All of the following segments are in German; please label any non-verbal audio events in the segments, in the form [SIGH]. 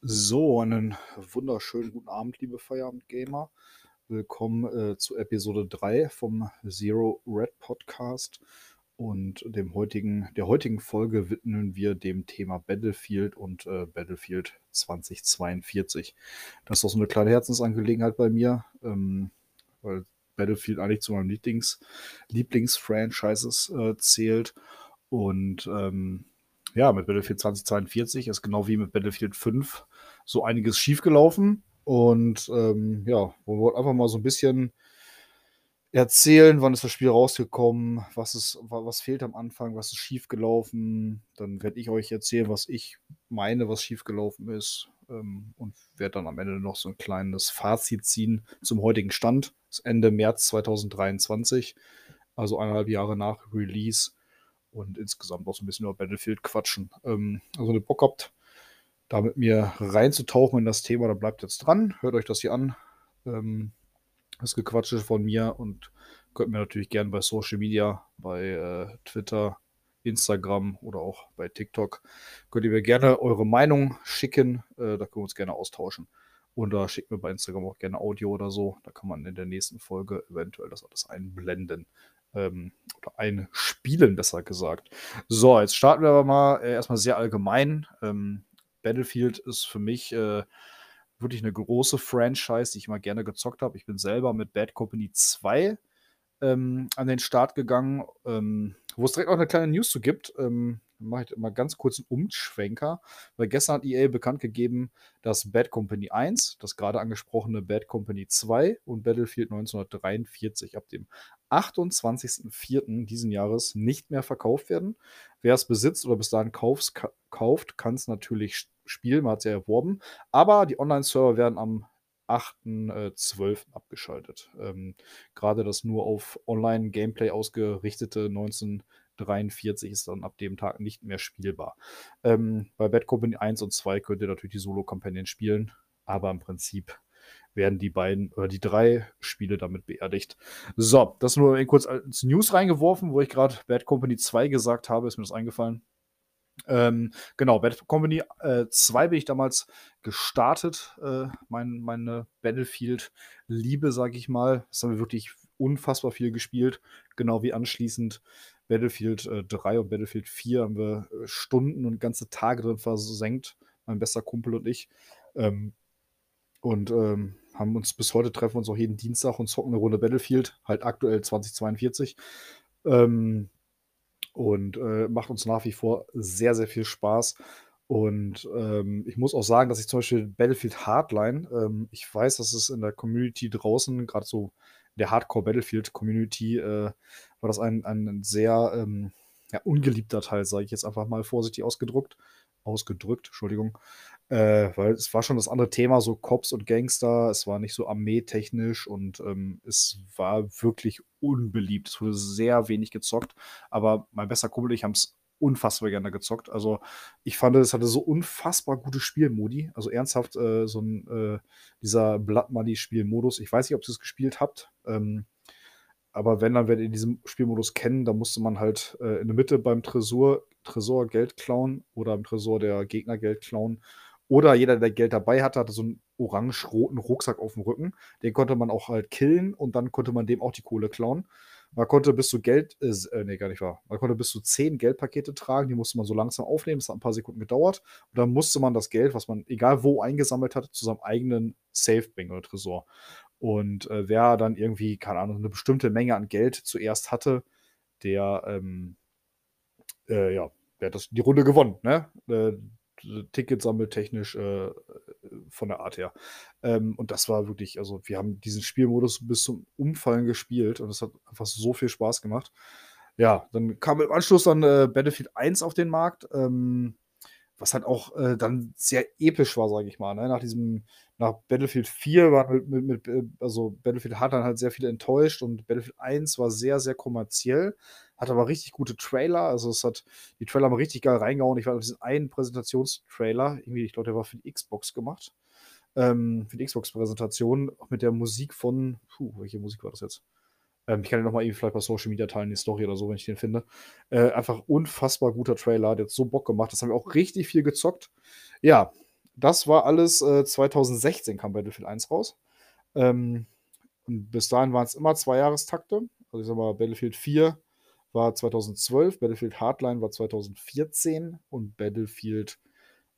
So, einen wunderschönen guten Abend, liebe Feierabend-Gamer. Willkommen äh, zu Episode 3 vom Zero Red Podcast. Und dem heutigen, der heutigen Folge widmen wir dem Thema Battlefield und äh, Battlefield 2042. Das ist auch so eine kleine Herzensangelegenheit bei mir, ähm, weil Battlefield eigentlich zu meinen Lieblings, Lieblingsfranchises äh, zählt. Und ähm, ja, mit Battlefield 2042 ist genau wie mit Battlefield 5 so einiges schiefgelaufen. Und ähm, ja, wir wollten einfach mal so ein bisschen erzählen, wann ist das Spiel rausgekommen, was, ist, was fehlt am Anfang, was ist schiefgelaufen. Dann werde ich euch erzählen, was ich meine, was schiefgelaufen ist. Ähm, und werde dann am Ende noch so ein kleines Fazit ziehen zum heutigen Stand. Das Ende März 2023, also eineinhalb Jahre nach Release und insgesamt auch so ein bisschen über Battlefield quatschen. Ähm, also, wenn ihr Bock habt, da mit mir reinzutauchen in das Thema, dann bleibt jetzt dran, hört euch das hier an. Ähm, das Gequatsche von mir und könnt mir natürlich gerne bei Social Media, bei äh, Twitter, Instagram oder auch bei TikTok, könnt ihr mir gerne eure Meinung schicken. Äh, da können wir uns gerne austauschen. Und da schickt mir bei Instagram auch gerne Audio oder so. Da kann man in der nächsten Folge eventuell das alles einblenden ähm, oder einspielen, besser gesagt. So, jetzt starten wir aber mal äh, erstmal sehr allgemein. Ähm, Battlefield ist für mich äh, wirklich eine große Franchise, die ich mal gerne gezockt habe. Ich bin selber mit Bad Company 2 ähm, an den Start gegangen, ähm, wo es direkt auch eine kleine News zu gibt. Ähm, mache ich mal ganz kurz einen Umschwenker, weil gestern hat EA bekannt gegeben, dass Bad Company 1, das gerade angesprochene Bad Company 2 und Battlefield 1943 ab dem 28.04. diesen Jahres nicht mehr verkauft werden. Wer es besitzt oder bis dahin kaufs, kauft, kann es natürlich spielen, man hat es ja erworben, aber die Online-Server werden am 8.12. Äh, abgeschaltet. Ähm, Gerade das nur auf Online-Gameplay ausgerichtete 19 43 ist dann ab dem Tag nicht mehr spielbar. Ähm, bei Bad Company 1 und 2 könnt ihr natürlich die Solo-Kampagnen spielen, aber im Prinzip werden die beiden oder die drei Spiele damit beerdigt. So, das nur kurz als News reingeworfen, wo ich gerade Bad Company 2 gesagt habe, ist mir das eingefallen. Ähm, genau, Bad Company äh, 2 bin ich damals gestartet, äh, mein, meine Battlefield-Liebe, sag ich mal. Das haben wir wirklich unfassbar viel gespielt, genau wie anschließend Battlefield äh, 3 und Battlefield 4 haben wir äh, Stunden und ganze Tage drin versenkt, mein bester Kumpel und ich. Ähm, und ähm, haben uns bis heute treffen uns auch jeden Dienstag und zocken eine Runde Battlefield, halt aktuell 2042. Ähm, und äh, macht uns nach wie vor sehr, sehr viel Spaß. Und ähm, ich muss auch sagen, dass ich zum Beispiel Battlefield Hardline, ähm, ich weiß, dass es in der Community draußen, gerade so der Hardcore Battlefield Community, äh, war das ein, ein sehr ähm, ja, ungeliebter Teil, sage ich jetzt einfach mal vorsichtig ausgedrückt. Ausgedrückt, Entschuldigung. Äh, weil es war schon das andere Thema, so Cops und Gangster. Es war nicht so armeetechnisch und ähm, es war wirklich unbeliebt. Es wurde sehr wenig gezockt. Aber mein bester Kumpel ich haben es unfassbar gerne gezockt. Also ich fand, es hatte so unfassbar gute Spielmodi. Also ernsthaft äh, so ein äh, dieser Blood Money Spielmodus. Ich weiß nicht, ob ihr es gespielt habt. Ähm, aber wenn, dann werdet ihr diesen Spielmodus kennen. Da musste man halt äh, in der Mitte beim Tresor, Tresor Geld klauen oder im Tresor der Gegner Geld klauen. Oder jeder, der Geld dabei hatte, hatte so einen orange-roten Rucksack auf dem Rücken. Den konnte man auch halt killen und dann konnte man dem auch die Kohle klauen. Man konnte bis zu Geld, äh, äh nee, gar nicht wahr. Man konnte bis zu zehn Geldpakete tragen, die musste man so langsam aufnehmen, das hat ein paar Sekunden gedauert. Und dann musste man das Geld, was man egal wo eingesammelt hatte, zu seinem eigenen Safe bringen oder Tresor. Und äh, wer dann irgendwie, keine Ahnung, eine bestimmte Menge an Geld zuerst hatte, der, ähm, äh, ja, der hat das, die Runde gewonnen, ne? Äh, Ticketsammeltechnisch äh, von der Art her. Ähm, und das war wirklich, also wir haben diesen Spielmodus bis zum Umfallen gespielt und es hat einfach so viel Spaß gemacht. Ja, dann kam im Anschluss dann äh, Battlefield 1 auf den Markt. Ähm, was halt auch äh, dann sehr episch war, sage ich mal. Ne? Nach diesem, nach Battlefield 4 war mit, mit, mit, äh, also Battlefield hat dann halt sehr viele enttäuscht und Battlefield 1 war sehr, sehr kommerziell, hat aber richtig gute Trailer, also es hat, die Trailer haben richtig geil reingehauen. Ich war auf diesen einen Präsentationstrailer, irgendwie, ich glaube, der war für die Xbox gemacht, ähm, für die Xbox-Präsentation, mit der Musik von, puh, welche Musik war das jetzt? Ähm, ich kann ja nochmal irgendwie vielleicht bei Social Media teilen, die Story oder so, wenn ich den finde. Äh, einfach unfassbar guter Trailer, der hat so Bock gemacht. Das haben wir auch richtig viel gezockt. Ja, das war alles äh, 2016 kam Battlefield 1 raus. Ähm, und bis dahin waren es immer zwei Jahrestakte. Also ich sag mal, Battlefield 4 war 2012, Battlefield Hardline war 2014 und Battlefield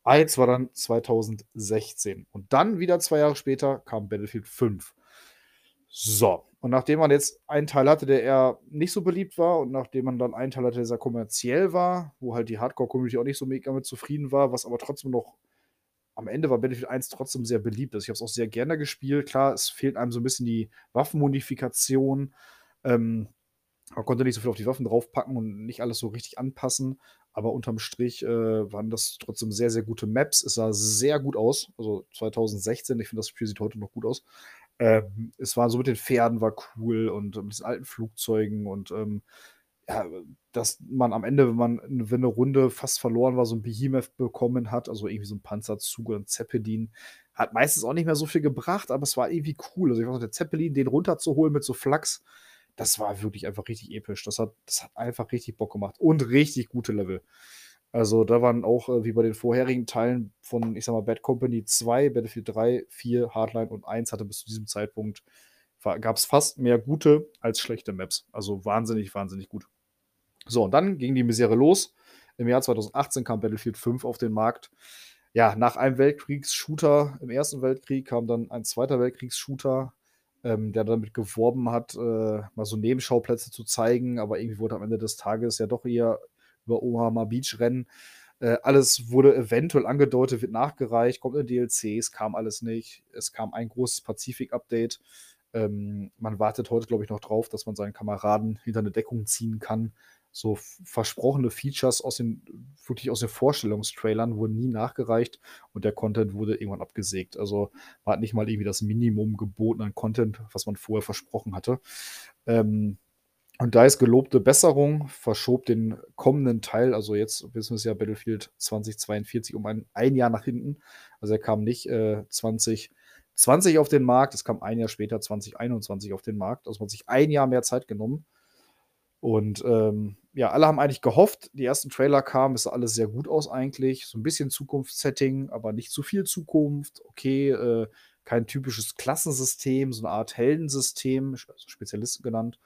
1 war dann 2016. Und dann wieder zwei Jahre später kam Battlefield 5. So, und nachdem man jetzt einen Teil hatte, der eher nicht so beliebt war, und nachdem man dann einen Teil hatte, der sehr kommerziell war, wo halt die Hardcore-Community auch nicht so mega mit zufrieden war, was aber trotzdem noch am Ende war Battlefield 1 trotzdem sehr beliebt. Also ich habe es auch sehr gerne gespielt. Klar, es fehlt einem so ein bisschen die Waffenmodifikation. Ähm, man konnte nicht so viel auf die Waffen draufpacken und nicht alles so richtig anpassen. Aber unterm Strich äh, waren das trotzdem sehr, sehr gute Maps. Es sah sehr gut aus. Also 2016, ich finde, das Spiel sieht heute noch gut aus. Ähm, es war so mit den Pferden war cool und mit diesen alten Flugzeugen und ähm, ja, dass man am Ende, wenn man wenn eine Runde fast verloren war, so ein Behemoth bekommen hat, also irgendwie so ein Panzerzug oder ein Zeppelin, hat meistens auch nicht mehr so viel gebracht, aber es war irgendwie cool. Also ich weiß noch, der Zeppelin, den runterzuholen mit so Flachs, das war wirklich einfach richtig episch. Das hat, das hat einfach richtig Bock gemacht und richtig gute Level. Also da waren auch, äh, wie bei den vorherigen Teilen von, ich sag mal, Bad Company 2, Battlefield 3, 4, Hardline und 1 hatte bis zu diesem Zeitpunkt, gab es fast mehr gute als schlechte Maps. Also wahnsinnig, wahnsinnig gut. So, und dann ging die Misere los. Im Jahr 2018 kam Battlefield 5 auf den Markt. Ja, nach einem Weltkriegs-Shooter im Ersten Weltkrieg kam dann ein Zweiter Weltkriegs-Shooter, ähm, der damit geworben hat, äh, mal so Nebenschauplätze zu zeigen, aber irgendwie wurde am Ende des Tages ja doch eher über Omaha Beach rennen. Äh, alles wurde eventuell angedeutet, wird nachgereicht, kommt in DLCs, kam alles nicht. Es kam ein großes Pazifik-Update. Ähm, man wartet heute, glaube ich, noch drauf, dass man seinen Kameraden hinter eine Deckung ziehen kann so versprochene Features aus den, wirklich aus den Vorstellungstrailern wurden nie nachgereicht und der Content wurde irgendwann abgesägt. Also man hat nicht mal irgendwie das Minimum geboten an Content, was man vorher versprochen hatte. Ähm, und da ist gelobte Besserung, verschob den kommenden Teil, also jetzt wissen wir es ja Battlefield 2042 um ein, ein Jahr nach hinten. Also er kam nicht äh, 2020 auf den Markt, es kam ein Jahr später 2021 auf den Markt. Also man hat sich ein Jahr mehr Zeit genommen. Und ähm, ja, alle haben eigentlich gehofft, die ersten Trailer kamen, es sah alles sehr gut aus eigentlich. So ein bisschen Zukunftssetting, aber nicht zu viel Zukunft. Okay, äh, kein typisches Klassensystem, so eine Art Heldensystem, also Spezialisten genannt.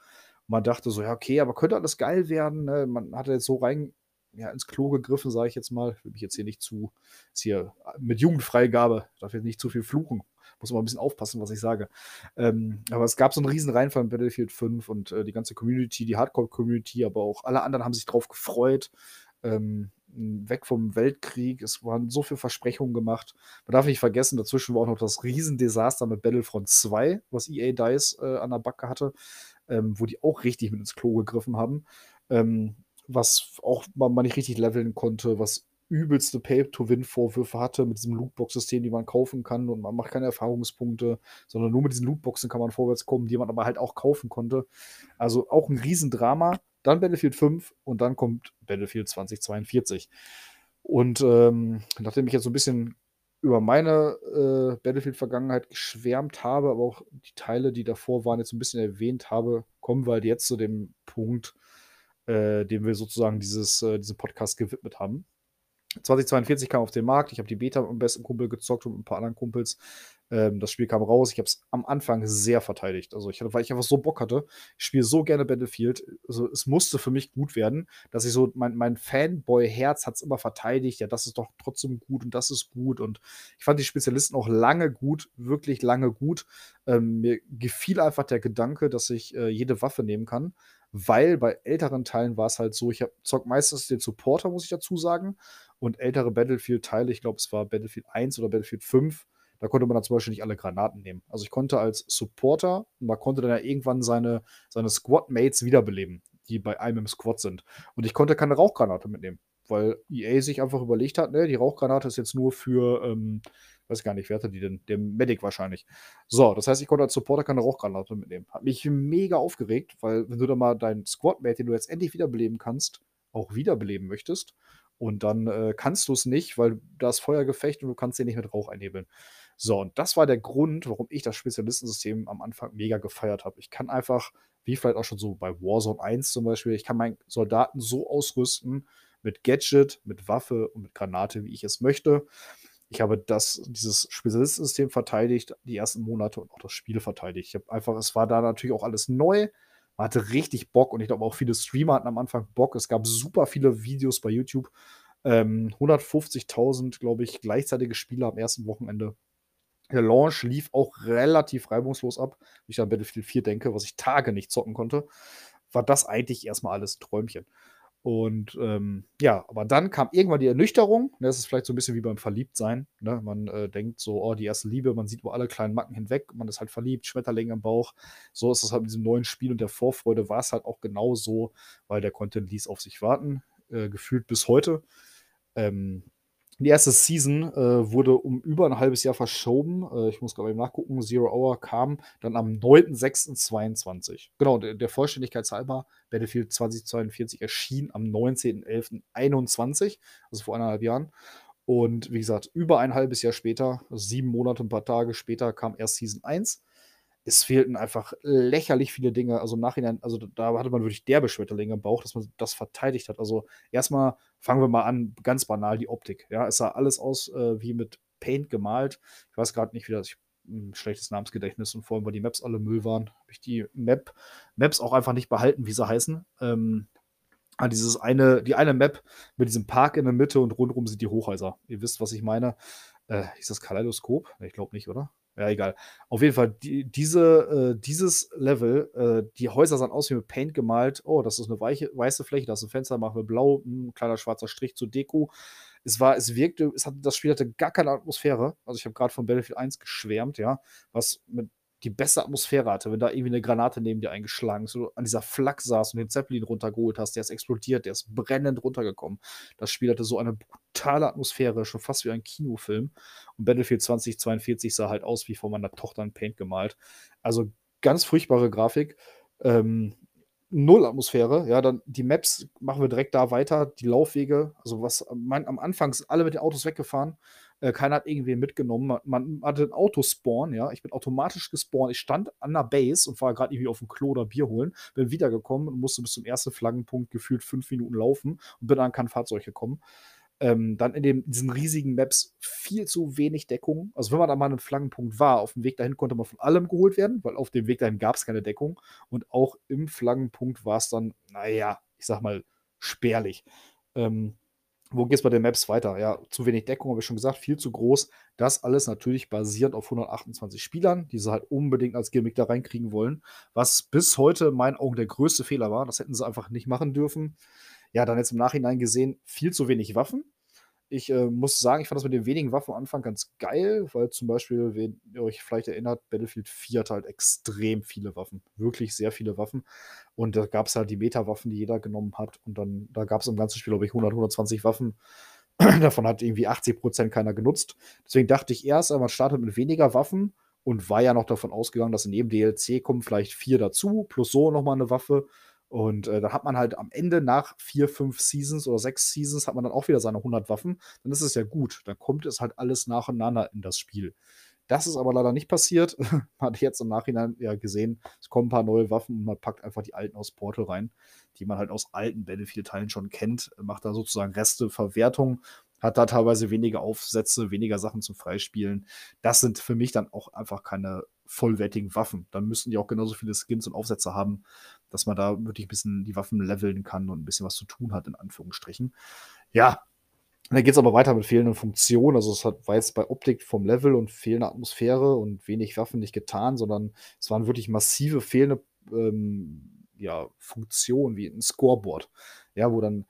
Man dachte so, ja, okay, aber könnte alles geil werden. Ne? Man hatte jetzt so rein ja, ins Klo gegriffen, sage ich jetzt mal. Will mich jetzt hier nicht zu, ist hier mit Jugendfreigabe, darf jetzt nicht zu viel fluchen muss immer ein bisschen aufpassen, was ich sage. Ähm, aber es gab so einen riesen Reinfall in Battlefield 5 und äh, die ganze Community, die Hardcore-Community, aber auch alle anderen haben sich drauf gefreut. Ähm, weg vom Weltkrieg. Es waren so viele Versprechungen gemacht. Man darf nicht vergessen, dazwischen war auch noch das Riesendesaster mit Battlefront 2, was EA Dice äh, an der Backe hatte, ähm, wo die auch richtig mit ins Klo gegriffen haben. Ähm, was auch man nicht richtig leveln konnte, was übelste Pay-to-Win-Vorwürfe hatte mit diesem Lootbox-System, die man kaufen kann und man macht keine Erfahrungspunkte, sondern nur mit diesen Lootboxen kann man vorwärts kommen, die man aber halt auch kaufen konnte. Also auch ein Riesendrama. Dann Battlefield 5 und dann kommt Battlefield 2042. Und ähm, nachdem ich jetzt so ein bisschen über meine äh, Battlefield-Vergangenheit geschwärmt habe, aber auch die Teile, die davor waren, jetzt ein bisschen erwähnt habe, kommen wir halt jetzt zu dem Punkt, äh, dem wir sozusagen dieses, äh, diesen Podcast gewidmet haben. 2042 kam auf den Markt. Ich habe die Beta mit meinem besten Kumpel gezockt und mit ein paar anderen Kumpels. Ähm, das Spiel kam raus. Ich habe es am Anfang sehr verteidigt. Also, ich, weil ich einfach so Bock hatte. Ich spiele so gerne Battlefield. Also, es musste für mich gut werden, dass ich so, mein, mein Fanboy-Herz hat es immer verteidigt. Ja, das ist doch trotzdem gut und das ist gut. Und ich fand die Spezialisten auch lange gut, wirklich lange gut. Ähm, mir gefiel einfach der Gedanke, dass ich äh, jede Waffe nehmen kann weil bei älteren Teilen war es halt so, ich zock meistens den Supporter, muss ich dazu sagen. Und ältere Battlefield-Teile, ich glaube, es war Battlefield 1 oder Battlefield 5, da konnte man dann zum Beispiel nicht alle Granaten nehmen. Also ich konnte als Supporter, man konnte dann ja irgendwann seine, seine Squad-Mates wiederbeleben, die bei einem im Squad sind. Und ich konnte keine Rauchgranate mitnehmen, weil EA sich einfach überlegt hat, ne, die Rauchgranate ist jetzt nur für, ähm, weiß gar nicht, wer hatte die denn? Der Medic wahrscheinlich. So, das heißt, ich konnte als Supporter keine Rauchgranate mitnehmen. Hat mich mega aufgeregt, weil wenn du dann mal deinen Squadmate, den du jetzt endlich wiederbeleben kannst, auch wiederbeleben möchtest und dann äh, kannst du es nicht, weil da ist Feuergefecht und du kannst den nicht mit Rauch einhebeln. So, und das war der Grund, warum ich das Spezialistensystem am Anfang mega gefeiert habe. Ich kann einfach, wie vielleicht auch schon so bei Warzone 1 zum Beispiel, ich kann meinen Soldaten so ausrüsten mit Gadget, mit Waffe und mit Granate, wie ich es möchte. ich habe das, dieses Spezialistsystem verteidigt, die ersten Monate und auch das Spiel verteidigt. Ich habe einfach, es war da natürlich auch alles neu. Man hatte richtig Bock und ich glaube auch viele Streamer hatten am Anfang Bock. Es gab super viele Videos bei YouTube. Ähm, 150.000, glaube ich, gleichzeitige Spieler am ersten Wochenende. Der Launch lief auch relativ reibungslos ab. Wenn ich an Battlefield 4 denke, was ich Tage nicht zocken konnte, war das eigentlich erstmal alles ein Träumchen. Und ähm, ja, aber dann kam irgendwann die Ernüchterung. Ne, das ist vielleicht so ein bisschen wie beim Verliebtsein. Ne? Man äh, denkt so, oh, die erste Liebe, man sieht über alle kleinen Macken hinweg, man ist halt verliebt, Schmetterling im Bauch. So ist es halt mit diesem neuen Spiel und der Vorfreude war es halt auch genau so, weil der Content ließ auf sich warten, äh, gefühlt bis heute. Ähm, die erste Season äh, wurde um über ein halbes Jahr verschoben. Äh, ich muss gerade mal nachgucken. Zero Hour kam dann am 9.06.22. Genau, der, der Vollständigkeit halber, Battlefield 2042 erschien am 19.11.21, also vor eineinhalb Jahren. Und wie gesagt, über ein halbes Jahr später, sieben Monate, ein paar Tage später, kam erst Season 1 es fehlten einfach lächerlich viele Dinge. Also im Nachhinein, also da hatte man wirklich derbe Schmetterlinge im Bauch, dass man das verteidigt hat. Also erstmal fangen wir mal an, ganz banal die Optik. Ja, es sah alles aus äh, wie mit Paint gemalt. Ich weiß gerade nicht, wie das, ich ein schlechtes Namensgedächtnis und vor allem, weil die Maps alle Müll waren, habe ich die Map, Maps auch einfach nicht behalten, wie sie heißen. Ähm, ah, dieses eine, die eine Map mit diesem Park in der Mitte und rundherum sind die Hochhäuser. Ihr wisst, was ich meine. Äh, ist das Kaleidoskop? Ich glaube nicht, oder? Ja, egal. Auf jeden Fall, die, diese, äh, dieses Level, äh, die Häuser sahen aus wie mit Paint gemalt. Oh, das ist eine weiche, weiße Fläche, das ist ein Fenster, machen wir blau, ein kleiner schwarzer Strich zur Deko. Es war, es wirkte, es hatte, das Spiel hatte gar keine Atmosphäre. Also ich habe gerade von Battlefield 1 geschwärmt, ja, was mit die beste Atmosphäre hatte, wenn da irgendwie eine Granate neben dir eingeschlagen ist, du an dieser Flak saß und den Zeppelin runtergeholt hast, der ist explodiert, der ist brennend runtergekommen. Das Spiel hatte so eine brutale Atmosphäre, schon fast wie ein Kinofilm. Und Battlefield 2042 sah halt aus wie von meiner Tochter in Paint gemalt. Also ganz furchtbare Grafik. Ähm, null Atmosphäre. Ja, dann die Maps machen wir direkt da weiter. Die Laufwege, also was mein, am Anfang sind alle mit den Autos weggefahren. Äh, keiner hat irgendwen mitgenommen. Man, man hatte ein Autospawn, ja. Ich bin automatisch gespawnt. Ich stand an der Base und war gerade irgendwie auf dem Klo oder Bier holen. Bin wiedergekommen und musste bis zum ersten Flaggenpunkt gefühlt fünf Minuten laufen und bin an kein Fahrzeug gekommen. Ähm, dann in dem, diesen riesigen Maps viel zu wenig Deckung. Also wenn man da mal einen Flaggenpunkt war, auf dem Weg dahin konnte man von allem geholt werden, weil auf dem Weg dahin gab es keine Deckung. Und auch im Flaggenpunkt war es dann, naja, ich sag mal, spärlich. Ähm, wo geht es bei den Maps weiter? Ja, zu wenig Deckung, habe ich schon gesagt, viel zu groß. Das alles natürlich basierend auf 128 Spielern, die sie halt unbedingt als Gimmick da reinkriegen wollen. Was bis heute in meinen Augen der größte Fehler war. Das hätten sie einfach nicht machen dürfen. Ja, dann jetzt im Nachhinein gesehen, viel zu wenig Waffen. Ich äh, muss sagen, ich fand das mit den wenigen Waffen am Anfang ganz geil, weil zum Beispiel, wenn ihr euch vielleicht erinnert, Battlefield 4 hat halt extrem viele Waffen. Wirklich sehr viele Waffen. Und da gab es halt die Meta-Waffen, die jeder genommen hat. Und dann, da gab es im ganzen Spiel, glaube ich, 100, 120 Waffen. [CLEARS THROAT] Davon hat irgendwie 80% keiner genutzt. Deswegen dachte ich erst, man startet mit weniger Waffen und war ja noch davon ausgegangen, dass in jedem DLC kommen vielleicht vier dazu, plus so nochmal eine Waffe. Und äh, da hat man halt am Ende nach vier, fünf Seasons oder sechs Seasons hat man dann auch wieder seine 100 Waffen. Dann ist es ja gut. Dann kommt es halt alles nacheinander in das Spiel. Das ist aber leider nicht passiert. [LAUGHS] man hat jetzt im Nachhinein ja gesehen, es kommen ein paar neue Waffen und man packt einfach die alten aus Portal rein, die man halt aus alten Battlefield-Teilen schon kennt, macht da sozusagen Reste-Verwertung, hat da teilweise weniger Aufsätze, weniger Sachen zum Freispielen. Das sind für mich dann auch einfach keine vollwertigen Waffen. Dann müssten die auch genauso viele Skins und Aufsätze haben, dass man da wirklich ein bisschen die Waffen leveln kann und ein bisschen was zu tun hat, in Anführungsstrichen. Ja, dann geht es aber weiter mit fehlenden Funktionen. Also es hat, war jetzt bei Optik vom Level und fehlender Atmosphäre und wenig Waffen nicht getan, sondern es waren wirklich massive fehlende ähm, ja, Funktionen wie ein Scoreboard. Ja, wo dann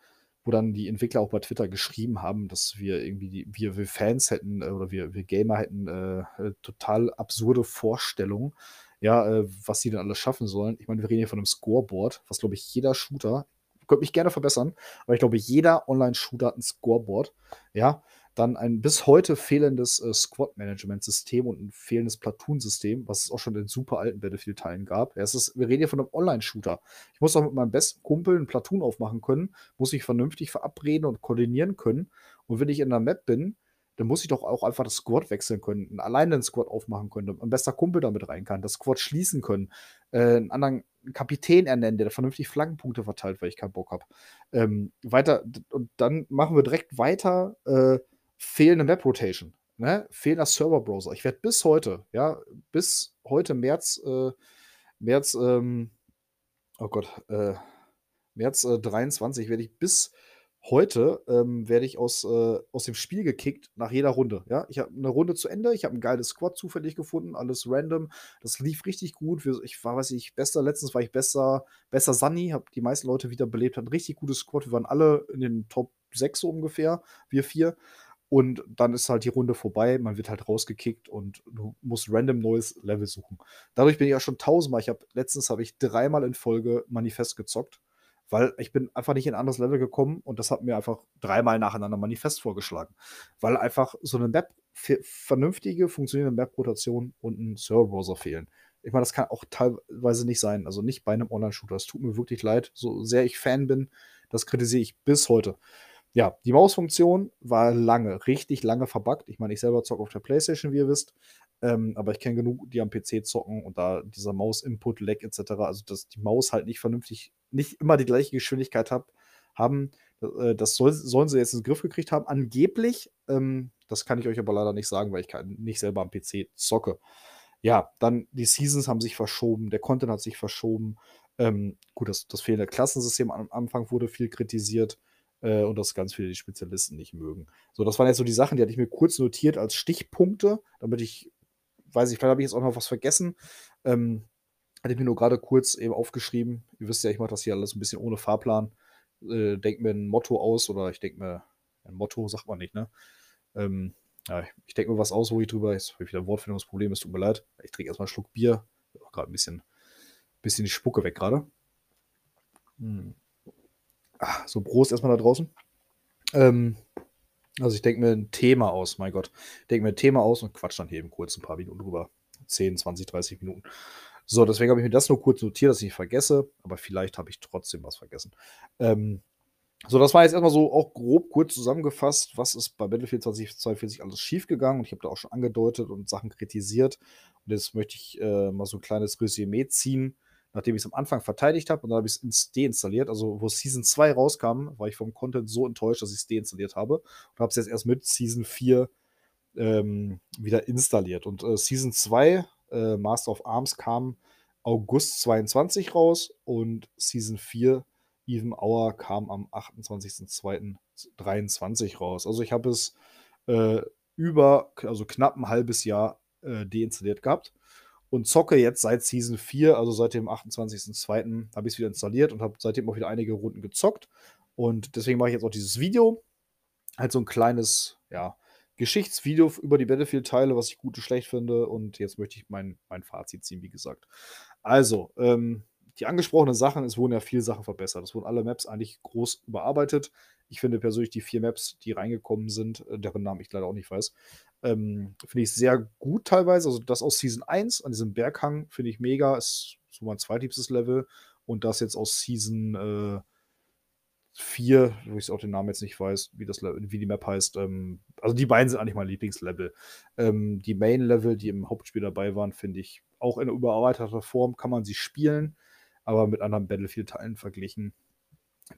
wo dann die Entwickler auch bei Twitter geschrieben haben, dass wir irgendwie, die, wir, wir Fans hätten äh, oder wir, wir Gamer hätten äh, äh, total absurde Vorstellungen, ja, äh, was sie denn alles schaffen sollen. Ich meine, wir reden hier von einem Scoreboard, was, glaube ich, jeder Shooter, könnte mich gerne verbessern, aber ich glaube, jeder Online-Shooter hat ein Scoreboard, ja, dann ein bis heute fehlendes äh, Squad-Management-System und ein fehlendes Platoon-System, was es auch schon in super alten Battlefield-Teilen gab. Ja, es ist, wir reden hier von einem Online-Shooter. Ich muss auch mit meinem besten Kumpel ein Platoon aufmachen können, muss ich vernünftig verabreden und koordinieren können. Und wenn ich in der Map bin, dann muss ich doch auch einfach das Squad wechseln können, alleine einen Squad aufmachen können, ein bester Kumpel damit rein kann, das Squad schließen können, äh, einen anderen Kapitän ernennen, der vernünftig Flaggenpunkte verteilt, weil ich keinen Bock habe. Ähm, weiter, und dann machen wir direkt weiter. Äh, fehlende Map Rotation. ne, fehlender Server-Browser. Ich werde bis heute, ja, bis heute März, äh, März, ähm, oh Gott, äh, März äh, 23 werde ich bis heute ähm, werde ich aus, äh, aus dem Spiel gekickt nach jeder Runde. Ja, ich habe eine Runde zu Ende, ich habe ein geiles Squad zufällig gefunden, alles random. Das lief richtig gut. Ich war, weiß ich, bester. Letztens war ich besser, besser Sunny, habe die meisten Leute wieder belebt, hat ein richtig gutes Squad. Wir waren alle in den Top 6 so ungefähr, wir vier. Und dann ist halt die Runde vorbei, man wird halt rausgekickt und du musst random neues Level suchen. Dadurch bin ich ja schon tausendmal. Ich habe letztens habe ich dreimal in Folge Manifest gezockt weil ich bin einfach nicht in ein anderes Level gekommen und das hat mir einfach dreimal nacheinander Manifest vorgeschlagen. Weil einfach so eine Map, vernünftige, funktionierende Map-Rotation und ein Server-Browser fehlen. Ich meine, das kann auch teilweise nicht sein. Also nicht bei einem Online-Shooter. Es tut mir wirklich leid, so sehr ich Fan bin. Das kritisiere ich bis heute. Ja, die Mausfunktion war lange, richtig lange verbuggt. Ich meine, ich selber zocke auf der Playstation, wie ihr wisst. Ähm, aber ich kenne genug, die am PC zocken und da dieser Maus-Input-Lag etc., also dass die Maus halt nicht vernünftig, nicht immer die gleiche Geschwindigkeit hat, haben, äh, das soll, sollen sie jetzt in den Griff gekriegt haben, angeblich. Ähm, das kann ich euch aber leider nicht sagen, weil ich kann, nicht selber am PC zocke. Ja, dann die Seasons haben sich verschoben, der Content hat sich verschoben. Ähm, gut, das, das fehlende Klassensystem am Anfang wurde viel kritisiert äh, und dass ganz viele die Spezialisten nicht mögen. So, das waren jetzt so die Sachen, die hatte ich mir kurz notiert als Stichpunkte, damit ich weiß ich, vielleicht habe ich jetzt auch noch was vergessen. Ähm, hatte ich mir nur gerade kurz eben aufgeschrieben. Ihr wisst ja, ich mache das hier alles ein bisschen ohne Fahrplan. Äh, denke mir ein Motto aus oder ich denke mir, ein Motto sagt man nicht, ne? Ähm, ja, ich, denke mir was aus, wo ich drüber, jetzt habe ich wieder ein Wortfindungsproblem, es tut mir leid. Ich trinke erstmal einen Schluck Bier. Auch gerade ein bisschen, bisschen die Spucke weg gerade. Hm. Ah, so Prost erstmal da draußen. Ähm, also ich denke mir ein Thema aus, mein Gott. Ich denke mir ein Thema aus und quatsch dann hier eben kurz ein paar Minuten drüber. 10, 20, 30 Minuten. So, deswegen habe ich mir das nur kurz notiert, dass ich nicht vergesse, aber vielleicht habe ich trotzdem was vergessen. Ähm, so, das war jetzt erstmal so auch grob kurz zusammengefasst, was ist bei Battlefield 2042 alles schiefgegangen. Und ich habe da auch schon angedeutet und Sachen kritisiert. Und jetzt möchte ich äh, mal so ein kleines Resümee ziehen nachdem ich es am Anfang verteidigt habe und dann habe ich es deinstalliert. Also, wo Season 2 rauskam, war ich vom Content so enttäuscht, dass ich es deinstalliert habe und habe es jetzt erst mit Season 4 ähm, wieder installiert. Und äh, Season 2, äh, Master of Arms, kam August 22 raus und Season 4, Even Hour, kam am 28.02.23 raus. Also, ich habe es äh, über, also knapp ein halbes Jahr äh, deinstalliert gehabt und zocke jetzt seit Season 4, also seit dem 28.02. habe ich es wieder installiert und habe seitdem auch wieder einige Runden gezockt. Und deswegen mache ich jetzt auch dieses Video. Halt so ein kleines, ja, Geschichtsvideo über die Battlefield-Teile, was ich gut und schlecht finde. Und jetzt möchte ich mein, mein Fazit ziehen, wie gesagt. Also, ähm, die angesprochenen Sachen, es wurden ja viele Sachen verbessert. Es wurden alle Maps eigentlich groß überarbeitet. Ich finde persönlich die vier Maps, die reingekommen sind, äh, deren Namen ich leider auch nicht weiß, ähm, finde ich sehr gut teilweise. Also das aus Season 1 an diesem Berghang finde ich mega. Ist so mein zweitliebstes Level. Und das jetzt aus Season äh, 4, wo ich auch den Namen jetzt nicht weiß, wie, das, wie die Map heißt. Ähm, also die beiden sind eigentlich mein Lieblingslevel. Ähm, die Main-Level, die im Hauptspiel dabei waren, finde ich auch in überarbeiteter Form kann man sie spielen, aber mit anderen Battlefield-Teilen verglichen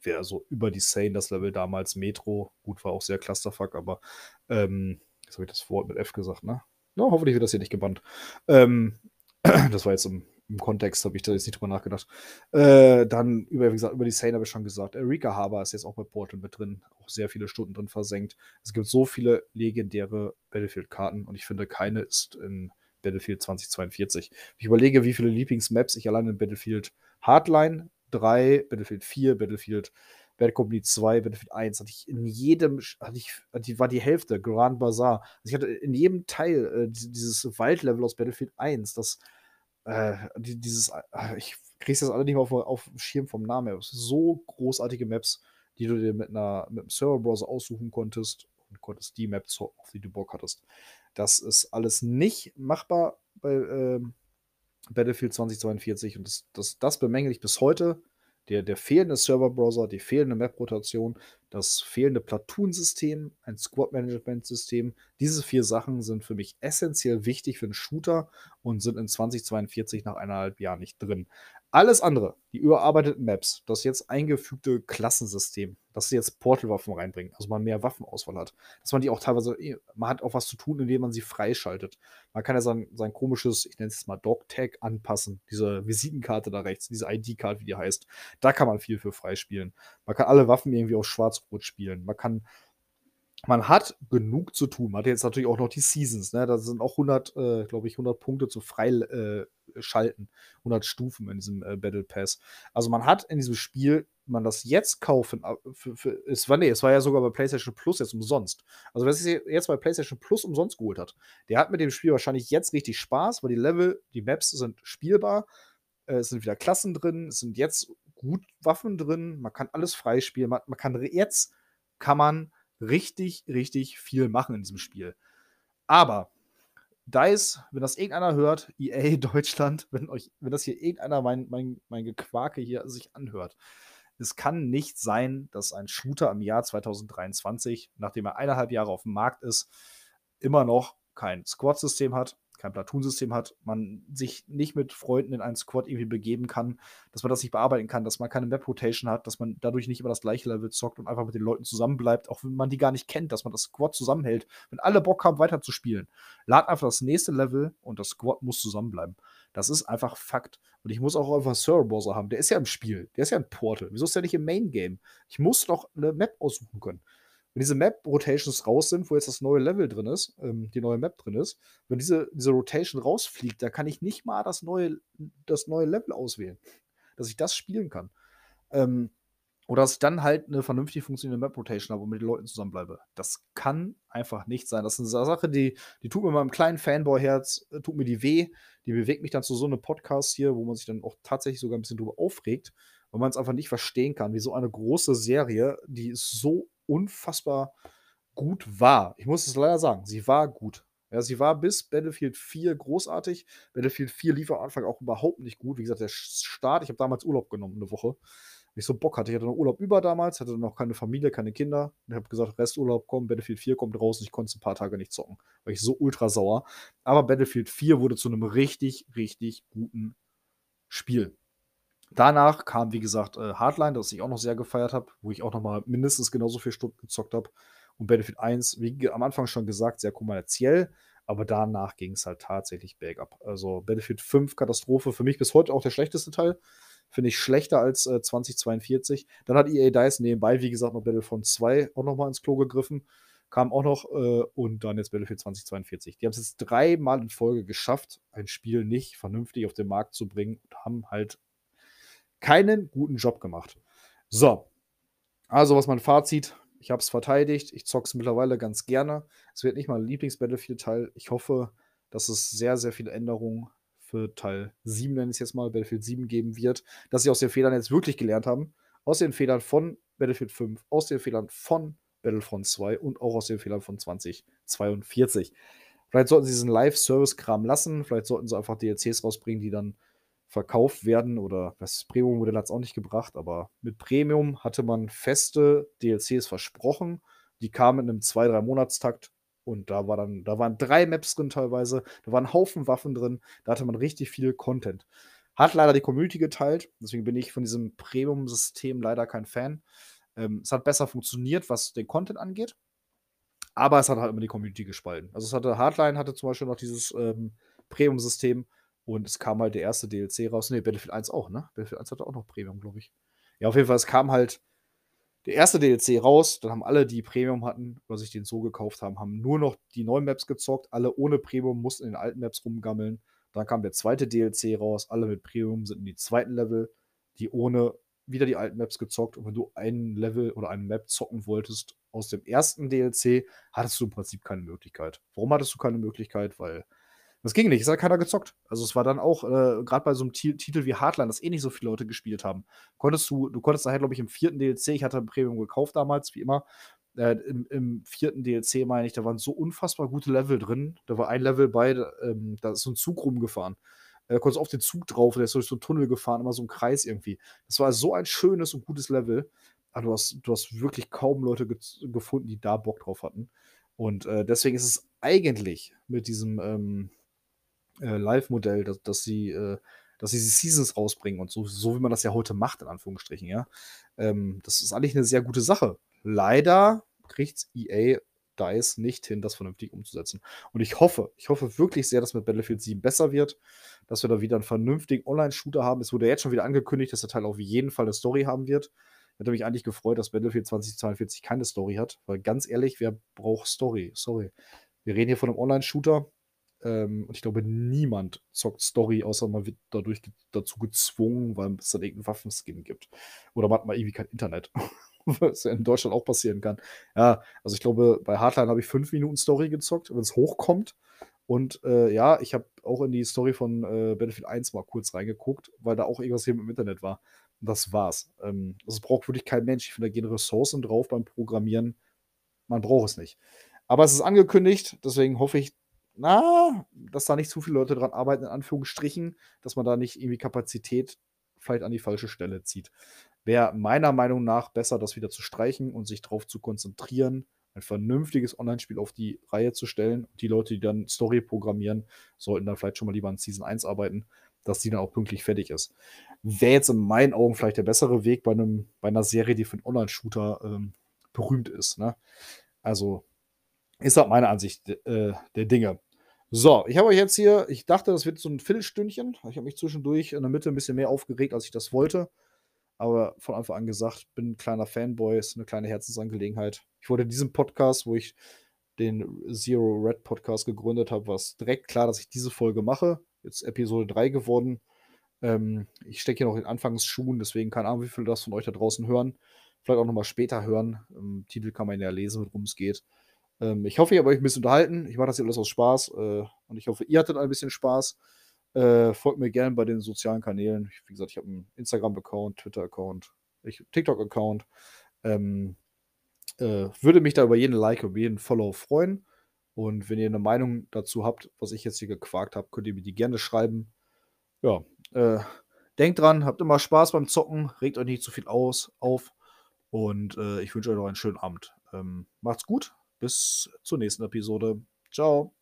wäre so über die Sane das Level damals Metro. Gut, war auch sehr Clusterfuck, aber ähm, jetzt habe ich das Wort mit F gesagt, ne? No, hoffentlich wird das hier nicht gebannt. Ähm, [CLEARS THROAT] das war jetzt im, im Kontext, habe ich da jetzt nicht drüber nachgedacht. Äh, dann, über, wie gesagt, über die Sane habe ich schon gesagt. Erika Haber ist jetzt auch bei Portal mit drin, auch sehr viele Stunden drin versenkt. Es gibt so viele legendäre Battlefield-Karten und ich finde, keine ist in Battlefield 2042. Ich überlege, wie viele Lieblingsmaps ich allein in Battlefield Hardline 3, Battlefield 4, Battlefield Bad Company 2, Battlefield 1 hatte ich in jedem, hatte ich, die war die Hälfte, Grand Bazaar. Also ich hatte in jedem Teil äh, dieses Waldlevel aus Battlefield 1, das, äh, dieses, äh, ich krieg's jetzt alle nicht mehr auf, auf dem Schirm vom Namen her. So großartige Maps, die du dir mit einer, mit einem Server-Browser aussuchen konntest und konntest die Maps, auf die du Bock hattest. Das ist alles nicht machbar bei ähm, Battlefield 2042 und das, das, das bemängle ich bis heute der, der fehlende Server-Browser, die fehlende Map-Rotation, das fehlende Platoon-System, ein Squad-Management-System. Diese vier Sachen sind für mich essentiell wichtig für einen Shooter und sind in 2042 nach eineinhalb Jahren nicht drin. Alles andere, die überarbeiteten Maps, das jetzt eingefügte Klassensystem, dass sie jetzt Portalwaffen reinbringen, also man mehr Waffenauswahl hat, dass man die auch teilweise, eh, man hat auch was zu tun, indem man sie freischaltet. Man kann ja sein, sein komisches, ich nenne es mal Dog-Tag anpassen, diese Visitenkarte da rechts, diese ID-Card, wie die heißt. Da kann man viel für freispielen. Man kann alle Waffen irgendwie auf Schwarz-Rot spielen. Man kann man hat genug zu tun. Man hat jetzt natürlich auch noch die Seasons, ne? Da sind auch 100, äh, glaube ich, 100 Punkte zu freischalten. Äh, 100 Stufen in diesem äh, Battle Pass. Also man hat in diesem Spiel, man das jetzt kaufen, für, für, es war nee, es war ja sogar bei PlayStation Plus jetzt umsonst. Also wer es jetzt bei PlayStation Plus umsonst geholt hat, der hat mit dem Spiel wahrscheinlich jetzt richtig Spaß, weil die Level, die Maps sind spielbar, äh, es sind wieder Klassen drin, es sind jetzt gut Waffen drin, man kann alles freispielen, man, man kann jetzt kann man richtig, richtig viel machen in diesem Spiel. Aber DICE, wenn das irgendeiner hört, EA [LAUGHS] Deutschland, wenn euch, wenn das hier irgendeiner mein, mein, mein Gequake hier sich anhört, es kann nicht sein, dass ein Shooter im Jahr 2023, nachdem er eineinhalb Jahre auf dem Markt ist, immer noch kein Squad-System hat, kein Platoon-System hat, man sich nicht mit Freunden in einen Squad irgendwie begeben kann, dass man das nicht bearbeiten kann, dass man keine Map-Rotation hat, dass man dadurch nicht immer das gleiche Level zockt und einfach mit den Leuten zusammenbleibt, auch wenn man die gar nicht kennt, dass man das Squad zusammenhält. Wenn alle Bock haben, weiter zu spielen, lad einfach das nächste Level und das Squad muss zusammenbleiben. Das ist einfach Fakt. Und ich muss auch einfach Server-Browser haben. Der ist ja im Spiel. Der ist ja ein Portal. Wieso ist der nicht im Main-Game? Ich muss doch eine Map aussuchen können wenn diese Map-Rotations raus sind, wo jetzt das neue Level drin ist, ähm, die neue Map drin ist, wenn diese, diese Rotation rausfliegt, da kann ich nicht mal das neue, das neue Level auswählen, dass ich das spielen kann. Ähm, oder dass ich dann halt eine vernünftig funktionierende Map-Rotation habe und mit den Leuten zusammenbleibe. Das kann einfach nicht sein. Das ist eine Sache, die, die tut mir meinem kleinen Fanboy-Herz, äh, tut mir die weh. Die bewegt mich dann zu so einem Podcast hier, wo man sich dann auch tatsächlich sogar ein bisschen drüber aufregt, weil man es einfach nicht verstehen kann, wie so eine große Serie, die so unfassbar gut war. Ich muss es leider sagen, sie war gut. Ja, sie war bis Battlefield 4 großartig. Battlefield 4 lief am Anfang auch überhaupt nicht gut. Wie gesagt, der Start, ich habe damals Urlaub genommen, eine Woche. Weil ich so Bock hatte. Ich hatte noch Urlaub über damals, hatte noch keine Familie, keine Kinder. Und ich habe gesagt, Resturlaub kommt, Battlefield 4 kommt raus und ich konnte es ein paar Tage nicht zocken. Weil ich so ultra sauer. Aber Battlefield 4 wurde zu einem richtig, richtig guten Spiel. Danach kam, wie gesagt, äh, Hardline, das ich auch noch sehr gefeiert habe, wo ich auch noch mal mindestens genauso viele Stunden gezockt habe. Und Battlefield 1, wie am Anfang schon gesagt, sehr kommerziell, aber danach ging es halt tatsächlich bergab. Also Battlefield 5 Katastrophe, für mich bis heute auch der schlechteste Teil. Finde ich schlechter als äh, 2042. Dann hat EA Dice nebenbei, wie gesagt, noch Battlefront 2 auch noch mal ins Klo gegriffen. Kam auch noch äh, und dann jetzt Battlefield 2042. Die haben es jetzt dreimal in Folge geschafft, ein Spiel nicht vernünftig auf den Markt zu bringen und haben halt keinen guten Job gemacht. So, also was mein Fazit, ich habe es verteidigt, ich zocke es mittlerweile ganz gerne. Es wird nicht mein Lieblings-Battlefield-Teil. Ich hoffe, dass es sehr, sehr viele Änderungen für Teil 7, nenne ich es jetzt mal, Battlefield 7 geben wird, dass sie aus den Fehlern jetzt wirklich gelernt haben. Aus den Fehlern von Battlefield 5, aus den Fehlern von Battlefront 2 und auch aus den Fehlern von 2042. Vielleicht sollten sie diesen Live-Service-Kram lassen, vielleicht sollten sie einfach DLCs rausbringen, die dann verkauft werden oder das Premium-Modell hat es auch nicht gebracht, aber mit Premium hatte man feste DLCs versprochen. Die kamen in einem 2-3 Monatstakt und da war dann, da waren drei Maps drin teilweise, da waren Haufen Waffen drin, da hatte man richtig viel Content. Hat leider die Community geteilt, deswegen bin ich von diesem Premium-System leider kein Fan. Ähm, es hat besser funktioniert, was den Content angeht, aber es hat halt immer die Community gespalten. Also es hatte Hardline hatte zum Beispiel noch dieses ähm, Premium-System, und es kam halt der erste DLC raus. Ne, Battlefield 1 auch, ne? Battlefield 1 hatte auch noch Premium, glaube ich. Ja, auf jeden Fall, es kam halt der erste DLC raus. Dann haben alle, die Premium hatten oder sich den so gekauft haben, haben nur noch die neuen Maps gezockt. Alle ohne Premium mussten in den alten Maps rumgammeln. Dann kam der zweite DLC raus. Alle mit Premium sind in die zweiten Level, die ohne wieder die alten Maps gezockt. Und wenn du ein Level oder eine Map zocken wolltest aus dem ersten DLC, hattest du im Prinzip keine Möglichkeit. Warum hattest du keine Möglichkeit? Weil das ging nicht, es hat keiner gezockt. Also es war dann auch, äh, gerade bei so einem T Titel wie Hardline, das eh nicht so viele Leute gespielt haben, konntest du, du konntest nachher, glaube ich, im vierten DLC, ich hatte ein Premium gekauft damals, wie immer, äh, im, im, vierten DLC, meine ich, da waren so unfassbar gute Level drin. Da war ein Level bei, ähm, da ist so ein Zug rumgefahren. Äh, da konntest du auf den Zug drauf, der ist durch so einen Tunnel gefahren, immer so ein Kreis irgendwie. Das war so ein schönes und gutes Level. Aber du hast, du hast wirklich kaum Leute ge gefunden, die da Bock drauf hatten. Und äh, deswegen ist es eigentlich mit diesem, ähm, äh, Live-Modell, dass, dass sie äh, dass sie die Seasons rausbringen und so, so wie man das ja heute macht, in Anführungsstrichen, ja. Ähm, das ist eigentlich eine sehr gute Sache. Leider kriegt EA DICE nicht hin, das vernünftig umzusetzen. Und ich hoffe, ich hoffe wirklich sehr, dass mit Battlefield 7 besser wird, dass wir da wieder einen vernünftigen Online-Shooter haben. Es wurde jetzt schon wieder angekündigt, dass der Teil auf jeden Fall eine Story haben wird. Ich hätte mich eigentlich gefreut, dass Battlefield 2042 keine Story hat, weil ganz ehrlich, wer braucht Story? Sorry. Wir reden hier von einem Online-Shooter ähm, und ich glaube, niemand zockt Story, außer man wird dadurch dazu gezwungen, weil es dann irgendeinen Waffenskin gibt. Oder man hat mal irgendwie kein Internet. [LAUGHS] was ja in Deutschland auch passieren kann. Ja, also ich glaube, bei Hardline habe ich fünf Minuten Story gezockt, wenn es hochkommt. Und äh, ja, ich habe auch in die Story von äh, Battlefield 1 mal kurz reingeguckt, weil da auch irgendwas hier im Internet war. Und das war's. Ähm, das braucht wirklich kein Mensch. Ich finde, da gehen Ressourcen drauf beim Programmieren. Man braucht es nicht. Aber es ist angekündigt, deswegen hoffe ich, na, dass da nicht zu viele Leute dran arbeiten, in Anführungsstrichen, dass man da nicht irgendwie Kapazität vielleicht an die falsche Stelle zieht wäre meiner Meinung nach besser, das wieder zu streichen und sich darauf zu konzentrieren, ein vernünftiges Online-Spiel auf die Reihe zu stellen. Die Leute, die dann Story programmieren, sollten dann vielleicht schon mal lieber an Season 1 arbeiten, dass die dann auch pünktlich fertig ist. Wäre jetzt in meinen Augen vielleicht der bessere Weg bei, einem, bei einer Serie, die für einen Online-Shooter ähm, berühmt ist. Ne? Also ist halt meine Ansicht äh, der Dinge. So, ich habe euch jetzt hier, ich dachte, das wird so ein Viertelstündchen. Ich habe mich zwischendurch in der Mitte ein bisschen mehr aufgeregt, als ich das wollte aber von Anfang an gesagt, bin ein kleiner Fanboy, ist eine kleine Herzensangelegenheit. Ich wollte in diesem Podcast, wo ich den Zero Red Podcast gegründet habe, war es direkt klar, dass ich diese Folge mache. Jetzt Episode 3 geworden. Ähm, ich stecke hier noch in Anfangsschuhen, deswegen keine Ahnung, wie viele das von euch da draußen hören. Vielleicht auch nochmal später hören. Im Titel kann man ja lesen, worum es geht. Ähm, ich hoffe, ihr habt euch ein bisschen unterhalten. Ich mache das hier alles aus Spaß äh, und ich hoffe, ihr hattet ein bisschen Spaß. Äh, folgt mir gerne bei den sozialen Kanälen. Wie gesagt, ich habe einen Instagram-Account, Twitter-Account, TikTok-Account. Ähm, äh, würde mich da über jeden Like, über jeden Follow freuen. Und wenn ihr eine Meinung dazu habt, was ich jetzt hier gequakt habe, könnt ihr mir die gerne schreiben. Ja, äh, denkt dran, habt immer Spaß beim Zocken, regt euch nicht zu viel aus, auf. Und äh, ich wünsche euch noch einen schönen Abend. Ähm, macht's gut, bis zur nächsten Episode. Ciao.